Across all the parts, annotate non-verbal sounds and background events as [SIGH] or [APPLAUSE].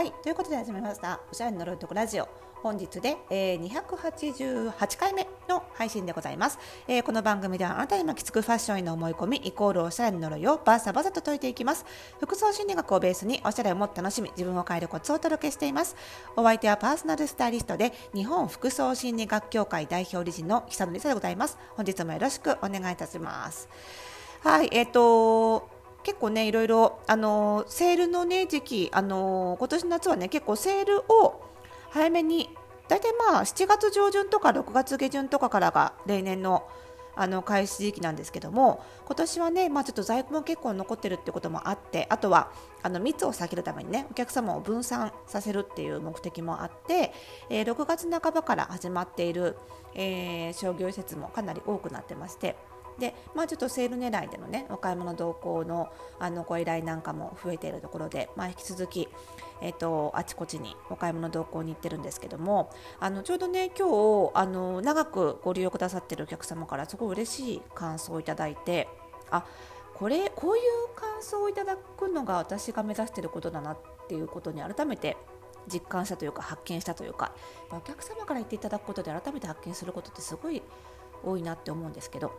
はい。ということで始めました。おしゃれの呪いとこラジオ。本日で、えー、288回目の配信でございます、えー、この番組ではあなたに巻きつくファッションへの思い込みイコールおしゃれの呪いをバーサバサと解いていきます。服装心理学をベースにおしゃれをもっと楽しみ自分を変えるコツをお届けしています。お相手はパーソナルスタイリストで日本服装心理学協会代表理事の久野理沙でございます。本日もよろしくお願いいたします。はいえっ、ー、と結構ねいろいろあのセールのね時期あの今年の夏はね結構セールを早めに大体まあ7月上旬とか6月下旬とかからが例年のあの開始時期なんですけども今年はね、まあ、ちょっと在庫も結構残ってるってこともあってあとはあの密を避けるためにねお客様を分散させるっていう目的もあって、えー、6月半ばから始まっている、えー、商業施設もかなり多くなってましてで、まあ、ちょっとセール狙いでのねお買い物同行のあのご依頼なんかも増えているところで、まあ、引き続き、えーと、あちこちにお買い物同行に行ってるんですけどもあのちょうどね今日あの長くご利用くださってるお客様からすごい嬉しい感想をいただいてあこれこういう感想をいただくのが私が目指していることだなっていうことに改めて実感したというか発見したというかお客様から言っていただくことで改めて発見することってすごい多いなって思うんですけど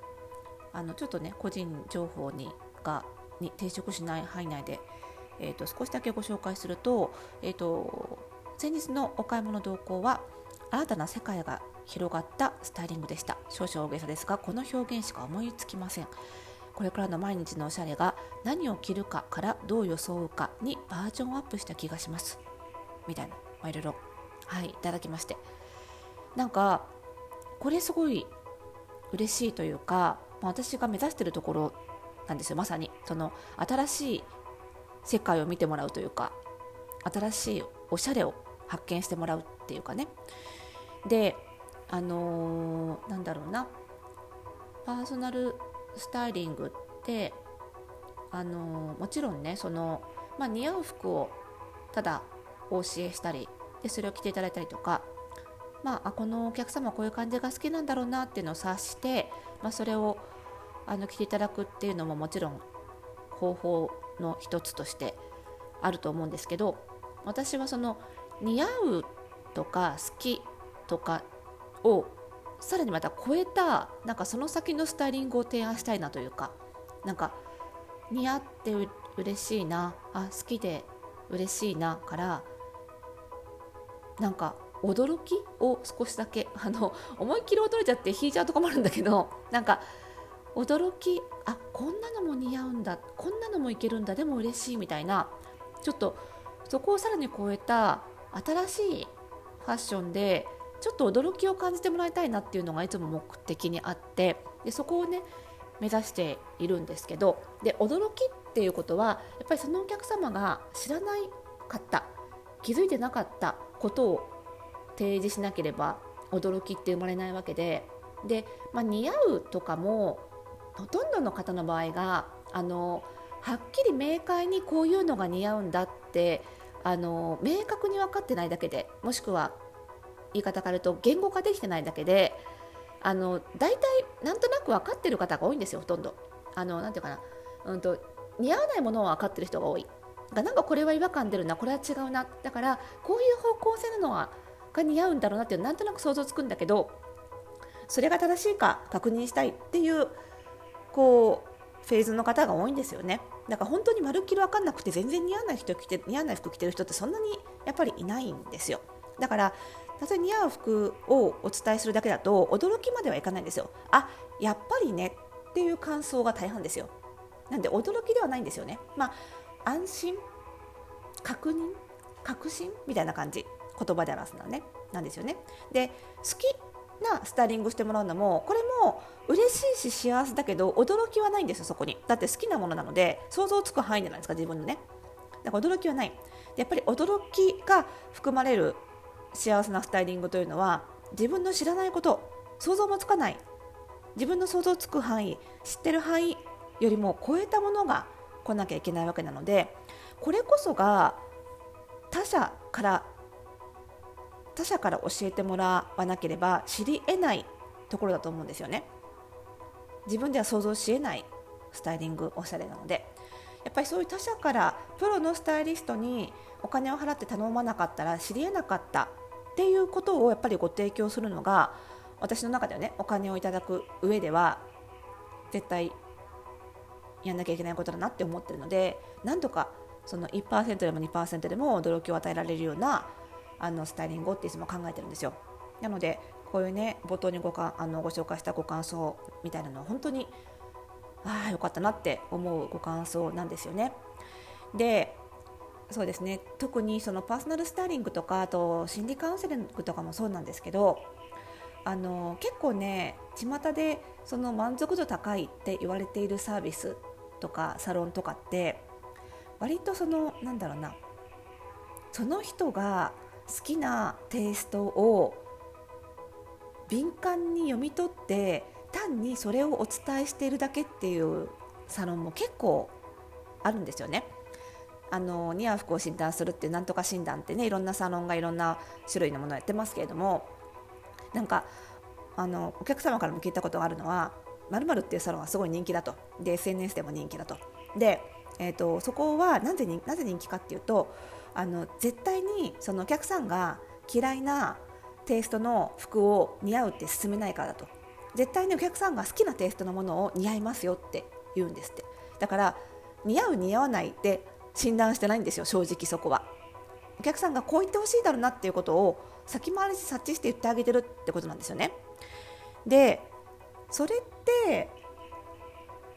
あのちょっとね個人情報にがに抵触しない範囲内で、えーと、少しだけご紹介すると,、えーと、先日のお買い物動向は新たな世界が広がったスタイリングでした。少々大げさですがこの表現しか思いつきません。これからの毎日のおしゃれが何を着るかからどう装うかにバージョンアップした気がします。みたいな、まあ、いろいろはいいただきまして。なんかこれすごい嬉しいというかま私が目指しているところなんですよまさに。その新しい世界を見てもらうというか新しいおしゃれを発見してもらうっていうかね。であのー、なんだろうな。パーソナルスタイリングってあのー、もちろんねその、まあ、似合う服をただお教えしたりでそれを着ていただいたりとかまあ、このお客様こういう感じが好きなんだろうなっていうのを察して、まあ、それをあの着ていただくっていうのももちろん方法の一つとしてあると思うんですけど私はその似合うとか好きとかをさらにまた超えたなんかその先のスタイリングを提案したいなというかなんか似合ってう嬉しいなあ好きで嬉しいなからなんか驚きを少しだけあの [LAUGHS] 思いっきり驚いちゃって引いちゃうとこもあるんだけど [LAUGHS] なんか驚きあこんなのも似合うんだこんなのもいけるんだでも嬉しいみたいなちょっとそこをさらに超えた新しいファッションでちょっと驚きを感じてもらいたいなっていうのがいつも目的にあってでそこをね目指しているんですけどで驚きっていうことはやっぱりそのお客様が知らないかった気づいてなかったことを提示しなければ驚きって生まれないわけでで、まあ、似合うとかもほとんどの方の場合があのはっきり明快にこういうのが似合うんだってあの明確に分かってないだけでもしくは言い方から言うと言語化できてないだけであの大体なんとなく分かってる方が多いんですよほとんど。あのなんていうかな、うんと、似合わないものを分かってる人が多い。がなんかこれは違和感出るなこれは違うなだからこういう方向性なのはが似合うんだろうなってなんとなく想像つくんだけどそれが正しいか確認したいっていうこうフェーズの方が多いんですよね。だから本当にまるっきり分かんなくて全然似合わない人着て似合わない服着てる人ってそんなにやっぱりいないんですよ。だから例え似合う服をお伝えするだけだと驚きまではいかないんですよ。あやっぱりねっていう感想が大半ですよ。なんで驚きではないんですよね。まあ安心確認確信みたいな感じ。言葉で表すのね。なんですよね。で好きなスタイリングしてもらうのもこれも嬉しいし幸せだけど驚きはないんですよそこに。だって好きなものなので想像つく範囲じゃないですか自分のね。だから驚きはない。やっぱり驚きが含まれる幸せなスタイリングというのは自分の知らないこと想像もつかない。自分の想像つく範囲知ってる範囲よりも超えたものが来なきゃいけないわけなのでこれこそが他者から他者から教えてもらわなければ知り得ないところだと思うんですよね。自分では想像しえないスタイリングおしゃれなので。やっぱりそういう他社からプロのスタイリストにお金を払って頼まなかったら知りえなかったっていうことをやっぱりご提供するのが私の中ではねお金をいただく上では絶対やんなきゃいけないことだなって思ってるのでなんとかその1%でも2%でも驚きを与えられるようなあのスタイリングをっていつも考えてるんですよ。なのでこういうね冒頭にごかあのご紹介したご感想みたいなのは本当にああよかったなって思うご感想なんですよね。でそうですね特にそのパーソナルスタイリングとかあと心理カウンセリングとかもそうなんですけどあの結構ね巷でその満足度高いって言われているサービスとかサロンとかって割とそのなんだろうなその人が好きなテイストを敏感に読み取って単にそれをお伝えしているだけっていうサロンも結構あるんですよね。あの似合う服を診断するっていうなんとか診断ってねいろんなサロンがいろんな種類のものをやってますけれどもなんかあのお客様からも聞いたことがあるのはまるっていうサロンはすごい人気だとで SNS でも人気だとで、えーと、そこはなぜになぜ人気かっていうとあの絶対にそのお客さんが嫌いなテイストの服を似合うって勧めないからだと。絶対にお客さんが好きなテイストのものを似合いますよって言うんですって。だから似合う似合わないって診断してないんですよ正直そこは。お客さんがこう言ってほしいだろうなっていうことを先回りし察知して言ってあげてるってことなんですよね。でそれって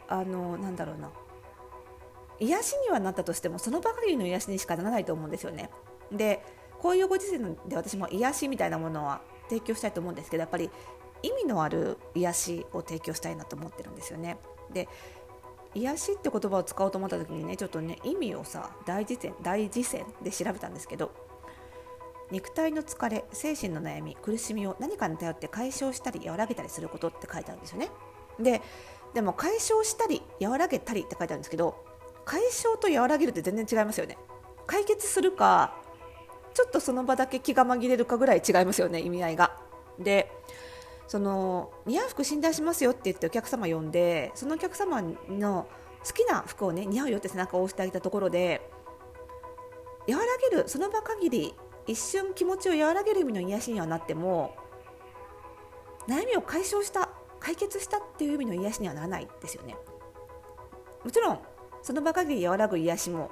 あのなんだろうな。癒しにはなったとしてもそのばかりの癒しにしかならないと思うんですよね。でこういうご時世で私も癒しみたいなものは提供したいと思うんですけどやっぱり意味のある癒しを提供したいなと思ってるんですよね。で癒しって言葉を使おうと思った時にねちょっとね意味をさ大辞典大辞典で調べたんですけど肉体の疲れ精神の悩み苦しみを何かに頼って解消したり和らげたりすることって書いてあるんですよね。ででも解消したり和らげたりって書いてあるんですけど解消と和らげるって全然違いますよね。解決するかちょっとその場だけ気が紛れるかぐらい違いますよね意味合いが。でその似合う服診断しますよって言ってお客様呼んでそのお客様の好きな服をね似合うよって背中を押してあげたところで和らげるその場限り一瞬気持ちを和らげる意味の癒しにはなっても悩みを解消した解決したっていう意味の癒しにはならないですよね。もちろんその場限り和らぐ癒しも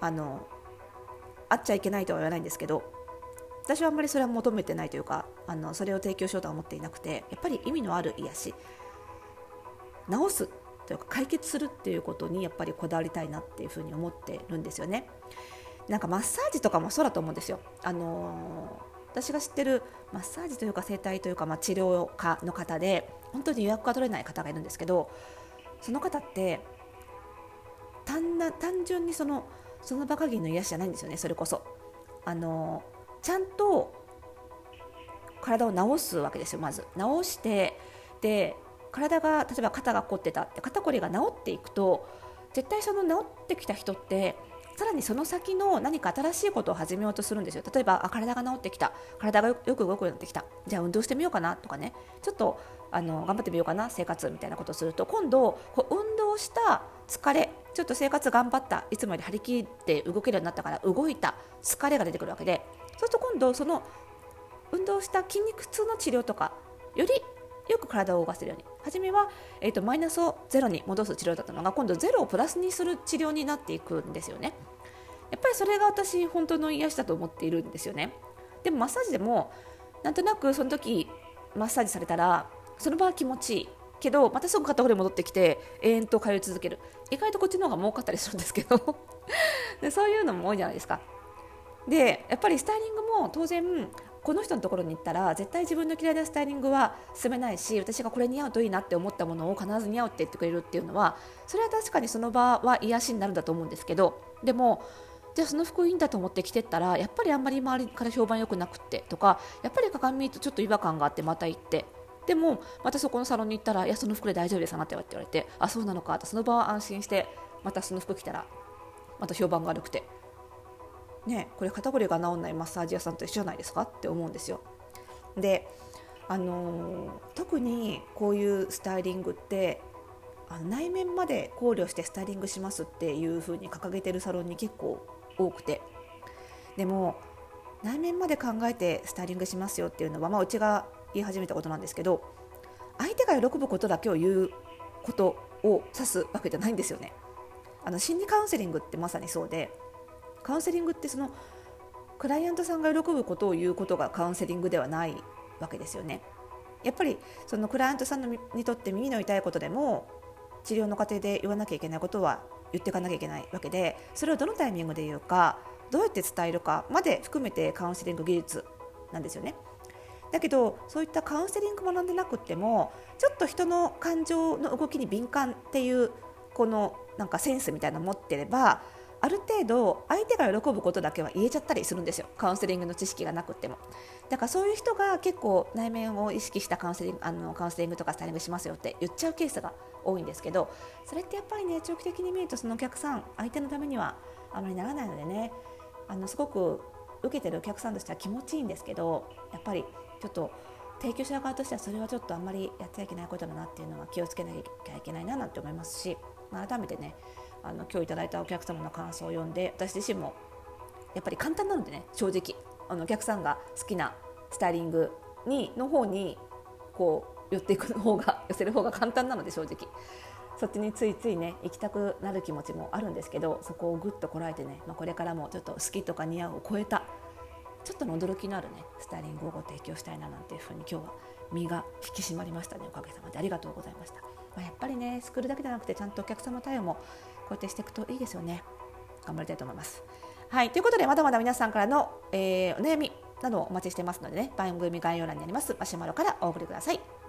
あのあっちゃいけないとは言わないんですけど私はあんまりそれは求めてないというかあのそれを提供しようとは思っていなくてやっぱり意味のある癒し治すというか解決するっていうことにやっぱりこだわりたいなっていうふうに思ってるんですよね。なんかマッサージとかもそうだと思うんですよ。あのー、私が知ってるマッサージというか整体というか、まあ、治療家の方で本当に予約が取れない方がいるんですけどその方って単な単純にそのその場限りの癒しじゃないんですよねそれこそ。あのちゃんと体を治すわけですよまず。治してで体が例えば肩が凝ってたって肩こりが治っていくと絶対その治ってきた人ってさらにその先の何か新しいことを始めようとするんですよ。例えばあ体が治ってきた。体がよく動くようになってきた。じゃあ運動してみようかなとかね。ちょっとあの頑張ってみようかな生活みたいなことをすると今度こう運動した疲れちょっと生活頑張ったいつもより張り切って動けるようになったから動いた疲れが出てくるわけでそうすると今度その運動した筋肉痛の治療とかよりよく体を動かせるように。初めは、えーと、マイナスをゼロに戻す治療だったのが今度ゼロをプラスにする治療になっていくんですよね。やっぱりそれが私本当の癒しだと思っているんですよね。でもマッサージでもなんとなくその時マッサージされたらその場は気持ちいい。けどまたすぐ肩こり戻ってきて永遠と通い続ける。意外とこっちの方が儲かったりするんですけど。でそういうのも多いじゃないですか。でやっぱりスタイリングも当然この人のところに行ったら絶対自分の嫌いなスタイリングは進めないし私がこれ似合うといいなって思ったものを必ず似合うって言ってくれるっていうのはそれは確かにその場は癒しになるんだと思うんですけど。でもじゃあその服いいんだと思って着てったらやっぱりあんまり周りから評判良くなくってとかやっぱり鏡見るとちょっと違和感があってまた行って。でもまたそこのサロンに行ったらいやその服で大丈夫ですなって言われてあそうなのかとその場は安心してまたその服着たらまた評判が悪くてねこれ肩こりが治んないマッサージ屋さんと一緒じゃないですか？って思うんですよ。であのー、特にこういうスタイリングってあの内面まで考慮してスタイリングしますっていう風に掲げてるサロンに結構多くてでも内面まで考えてスタイリングしますよっていうのは、まあ、うちが言い始めたことなんですけど相手が喜ぶことだけを言うことを指すわけじゃないんですよね。あの心理カウンセリングってまさにそうでカウンセリングってそのクライアントさんが喜ぶことを言うことがカウンセリングではないわけですよね。やっぱりそのクライアントさんにとって耳の痛いことでも治療の過程で言わなきゃいけないことは言っていかなきゃいけないわけでそれをどのタイミングで言うかどうやって伝えるかまで含めてカウンセリング技術なんですよね。だけどそういったカウンセリング学んでなくてもちょっと人の感情の動きに敏感っていうこのなんかセンスみたいなの持ってればある程度相手が喜ぶことだけは言えちゃったりするんですよ。カウンセリングの知識がなくても。だからそういう人が結構内面を意識したカウンセリングあのカウンセリングとかスタイリングしますよって言っちゃうケースが多いんですけどそれってやっぱりね長期的に見るとそのお客さん相手のためにはあまりならないのでねあのすごく受けてるお客さんとしては気持ちいいんですけどやっぱりちょっと提供者側としてはそれはちょっとあんまりやっちゃいけないことだなっていうのは気をつけなきゃいけないななんて思いますし改めてねあの今日いただいたお客様の感想を読んで私自身もやっぱり簡単なのでね正直。あのお客さんが好きなスタイリングにの方にこう寄っていく方が寄せる方が簡単なので正直。そっちについついね行きたくなる気持ちもあるんですけどそこをぐっとこらえてね、まあ、これからもちょっと好きとか似合うを超えたちょっとの驚きのあるねスタイリングをご提供したいななんていうふうに今日は身が引き締まりましたねおかげさまで。ありがとうございました、まあ、やっぱりねスクールだけじゃなくてちゃんとお客様対応もこうやってしていくといいですよね。頑張りたいと思います。はいということでまだまだ皆さんからの、えー、お悩みなどをお待ちしてますのでね番組概要欄にありますマシュマロからお送りください。